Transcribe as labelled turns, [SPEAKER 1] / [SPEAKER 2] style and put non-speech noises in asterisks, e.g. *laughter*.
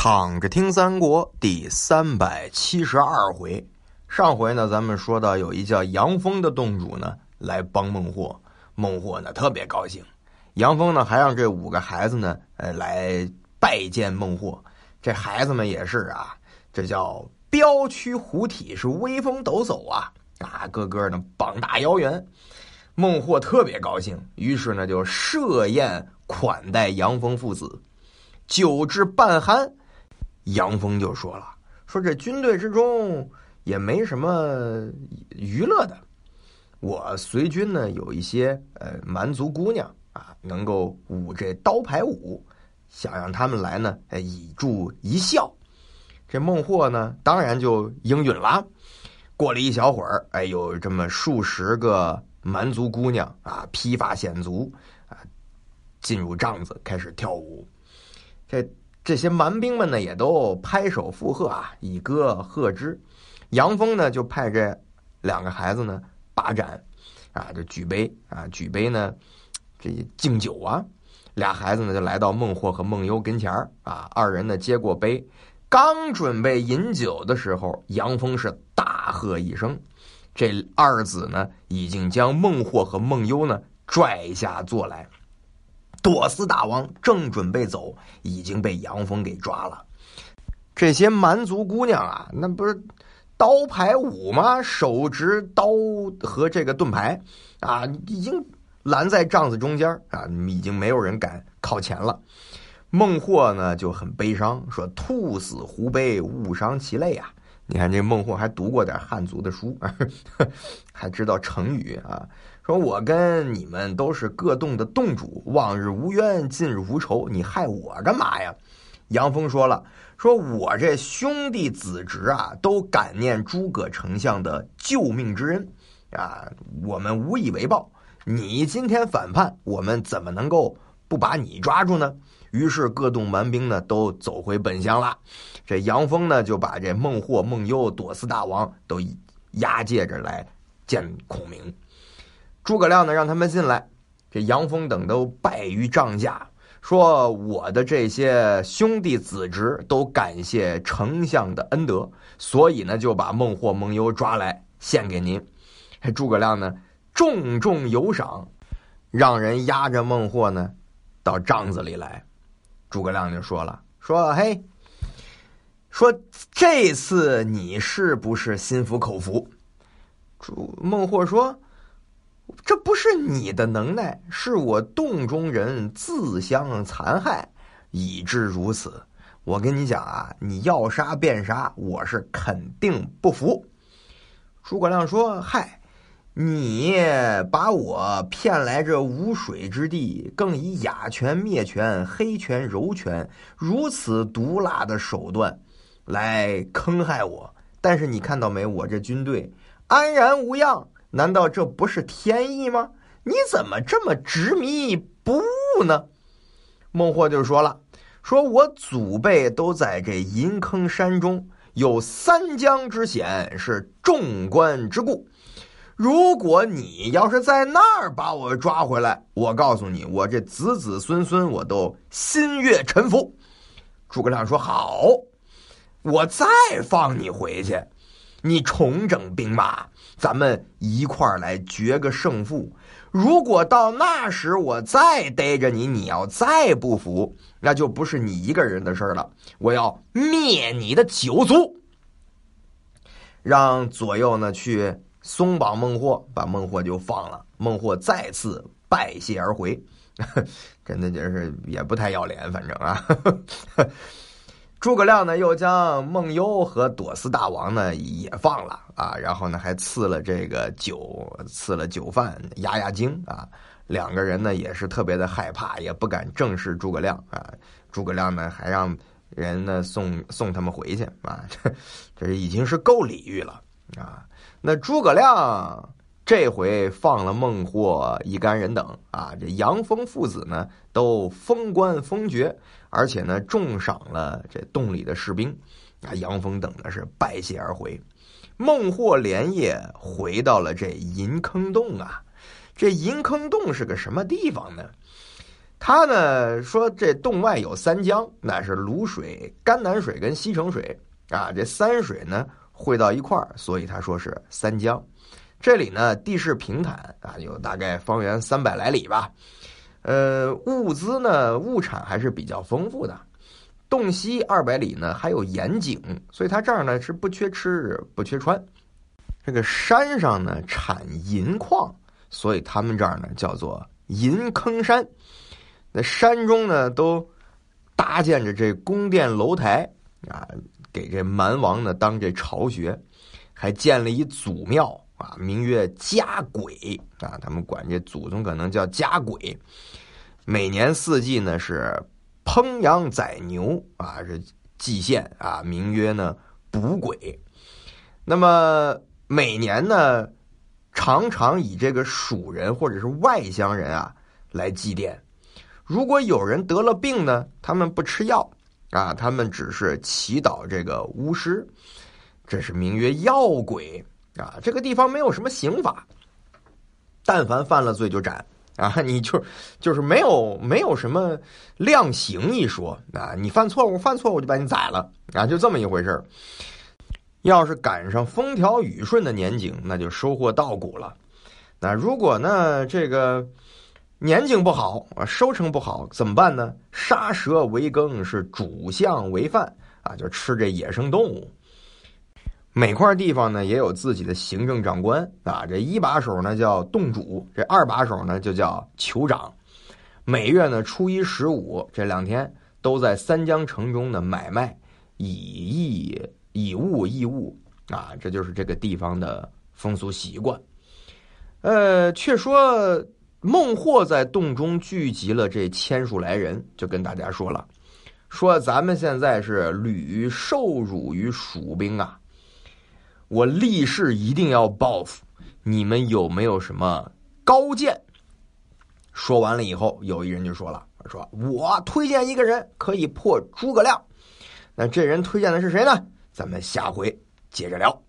[SPEAKER 1] 躺着听三国第三百七十二回，上回呢，咱们说到有一叫杨峰的洞主呢来帮孟获，孟获呢特别高兴，杨峰呢还让这五个孩子呢呃来拜见孟获，这孩子们也是啊，这叫彪躯虎体，是威风抖擞啊啊，个个呢膀大腰圆，孟获特别高兴，于是呢就设宴款待杨峰父子，酒至半酣。杨峰就说了：“说这军队之中也没什么娱乐的，我随军呢有一些呃蛮族姑娘啊，能够舞这刀牌舞，想让他们来呢以助一笑。”这孟获呢当然就应允了。过了一小会儿，哎，有这么数十个蛮族姑娘啊，披发显足啊，进入帐子开始跳舞。这。这些蛮兵们呢，也都拍手附和啊，以歌贺之。杨峰呢，就派这两个孩子呢把盏，啊，就举杯啊，举杯呢，这敬酒啊。俩孩子呢，就来到孟获和孟优跟前啊，二人呢接过杯，刚准备饮酒的时候，杨峰是大喝一声，这二子呢，已经将孟获和孟优呢拽下座来。朵斯大王正准备走，已经被杨峰给抓了。这些蛮族姑娘啊，那不是刀牌舞吗？手执刀和这个盾牌啊，已经拦在帐子中间啊，已经没有人敢靠前了。孟获呢就很悲伤，说：“兔死狐悲，物伤其类啊！”你看这孟获还读过点汉族的书，*laughs* 还知道成语啊。说我跟你们都是各洞的洞主，往日无冤，近日无仇，你害我干嘛呀？杨峰说了，说我这兄弟子侄啊，都感念诸葛丞相的救命之恩啊，我们无以为报。你今天反叛，我们怎么能够不把你抓住呢？于是各洞蛮兵呢都走回本乡了。这杨峰呢就把这孟获、孟优、朵斯大王都押解着来见孔明。诸葛亮呢，让他们进来。这杨峰等都拜于帐下，说：“我的这些兄弟子侄都感谢丞相的恩德，所以呢，就把孟获、孟优抓来献给您。”诸葛亮呢，重重有赏，让人押着孟获呢到帐子里来。诸葛亮就说了：“说嘿，说这次你是不是心服口服？”朱孟获说。这不是你的能耐，是我洞中人自相残害，以致如此。我跟你讲啊，你要杀便杀，我是肯定不服。诸葛亮说：“嗨，你把我骗来这无水之地，更以哑拳灭拳、黑拳柔拳如此毒辣的手段来坑害我。但是你看到没，我这军队安然无恙。”难道这不是天意吗？你怎么这么执迷不悟呢？孟获就说了：“说我祖辈都在这银坑山中，有三江之险，是众官之故。如果你要是在那儿把我抓回来，我告诉你，我这子子孙孙我都心悦臣服。”诸葛亮说：“好，我再放你回去。”你重整兵马，咱们一块儿来决个胜负。如果到那时我再逮着你，你要再不服，那就不是你一个人的事儿了。我要灭你的九族。让左右呢去松绑孟获，把孟获就放了。孟获再次拜谢而回，*laughs* 真的就是也不太要脸，反正啊。*laughs* 诸葛亮呢，又将孟优和朵思大王呢也放了啊，然后呢还赐了这个酒，赐了酒饭压压惊啊。两个人呢也是特别的害怕，也不敢正视诸葛亮啊。诸葛亮呢还让人呢送送他们回去啊，这 *laughs* 这已经是够礼遇了啊。那诸葛亮。这回放了孟获一干人等啊，这杨峰父子呢都封官封爵，而且呢重赏了这洞里的士兵啊。杨峰等呢是拜谢而回，孟获连夜回到了这银坑洞啊。这银坑洞是个什么地方呢？他呢说这洞外有三江，那是卤水、甘南水跟西城水啊，这三水呢汇到一块儿，所以他说是三江。这里呢地势平坦啊，有大概方圆三百来里吧。呃，物资呢物产还是比较丰富的。洞西二百里呢还有盐井，所以他这儿呢是不缺吃不缺穿。这个山上呢产银矿，所以他们这儿呢叫做银坑山。那山中呢都搭建着这宫殿楼台啊，给这蛮王呢当这巢穴，还建了一祖庙啊，名曰家鬼啊，他们管这祖宗可能叫家鬼。每年四季呢是烹羊宰牛啊，是祭献啊，名曰呢卜鬼。那么。每年呢，常常以这个蜀人或者是外乡人啊来祭奠。如果有人得了病呢，他们不吃药啊，他们只是祈祷这个巫师，这是名曰药鬼啊。这个地方没有什么刑法，但凡犯了罪就斩啊，你就就是没有没有什么量刑一说啊，你犯错误犯错误就把你宰了啊，就这么一回事儿。要是赶上风调雨顺的年景，那就收获稻谷了。那如果呢，这个年景不好啊，收成不好，怎么办呢？杀蛇为羹，是主相为饭啊，就吃这野生动物。每块地方呢，也有自己的行政长官啊。这一把手呢叫洞主，这二把手呢就叫酋长。每月呢初一十五这两天，都在三江城中的买卖以义。以物易物啊，这就是这个地方的风俗习惯。呃，却说孟获在洞中聚集了这千数来人，就跟大家说了：“说咱们现在是屡受辱于蜀兵啊，我立誓一定要报复。你们有没有什么高见？”说完了以后，有一人就说了：“说我推荐一个人可以破诸葛亮。那这人推荐的是谁呢？”咱们下回接着聊。